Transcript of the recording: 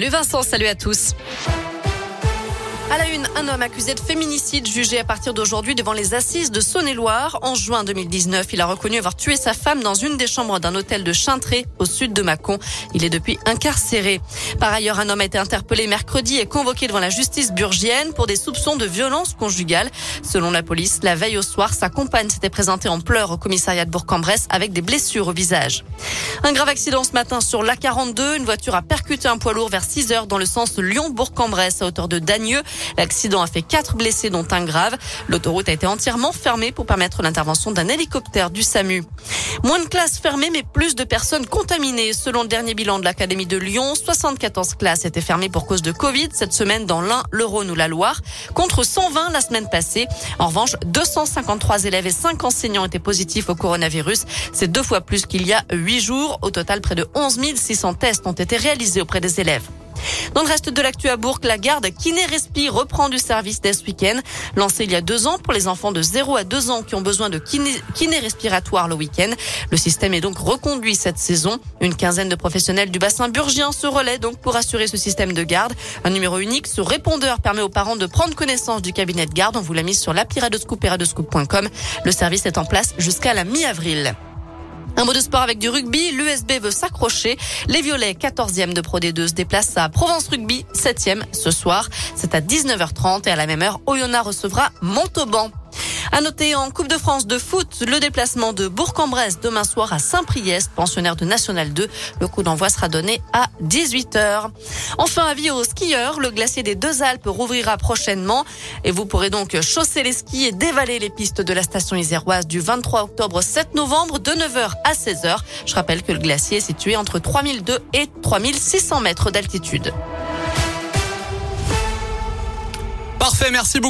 Le Vincent, salut à tous. À la une, un homme accusé de féminicide jugé à partir d'aujourd'hui devant les assises de Saône-et-Loire. En juin 2019, il a reconnu avoir tué sa femme dans une des chambres d'un hôtel de Chintré, au sud de Mâcon. Il est depuis incarcéré. Par ailleurs, un homme a été interpellé mercredi et convoqué devant la justice burgienne pour des soupçons de violence conjugale. Selon la police, la veille au soir, sa compagne s'était présentée en pleurs au commissariat de Bourg-en-Bresse avec des blessures au visage. Un grave accident ce matin sur l'A42. Une voiture a percuté un poids lourd vers 6 heures dans le sens Lyon-Bourg-en-Bresse à hauteur de Dagneux. L'accident a fait quatre blessés, dont un grave. L'autoroute a été entièrement fermée pour permettre l'intervention d'un hélicoptère du SAMU. Moins de classes fermées, mais plus de personnes contaminées. Selon le dernier bilan de l'Académie de Lyon, 74 classes étaient fermées pour cause de Covid cette semaine dans l'Ain, le Rhône ou la Loire, contre 120 la semaine passée. En revanche, 253 élèves et 5 enseignants étaient positifs au coronavirus. C'est deux fois plus qu'il y a huit jours. Au total, près de 11 600 tests ont été réalisés auprès des élèves. Dans le reste de l'actu à Bourg, la garde Kiné Respi reprend du service dès ce week-end. Lancé il y a deux ans pour les enfants de 0 à 2 ans qui ont besoin de kiné, kiné respiratoire le week-end. Le système est donc reconduit cette saison. Une quinzaine de professionnels du bassin burgien se relaient donc pour assurer ce système de garde. Un numéro unique, ce répondeur permet aux parents de prendre connaissance du cabinet de garde. On vous l'a mis sur l'appli Radoscoop et radoscoop.com. Le service est en place jusqu'à la mi-avril. Un mot de sport avec du rugby. L'USB veut s'accrocher. Les Violets, 14e de Pro D2, se déplacent à Provence Rugby, 7e ce soir. C'est à 19h30 et à la même heure, Oyonnax recevra Montauban. À noter en Coupe de France de foot, le déplacement de Bourg-en-Bresse demain soir à Saint-Priest, pensionnaire de National 2. Le coup d'envoi sera donné à 18h. Enfin, avis aux skieurs, le glacier des Deux Alpes rouvrira prochainement et vous pourrez donc chausser les skis et dévaler les pistes de la station iséroise du 23 octobre au 7 novembre de 9h à 16h. Je rappelle que le glacier est situé entre 3002 et 3600 mètres d'altitude. Parfait, merci beaucoup.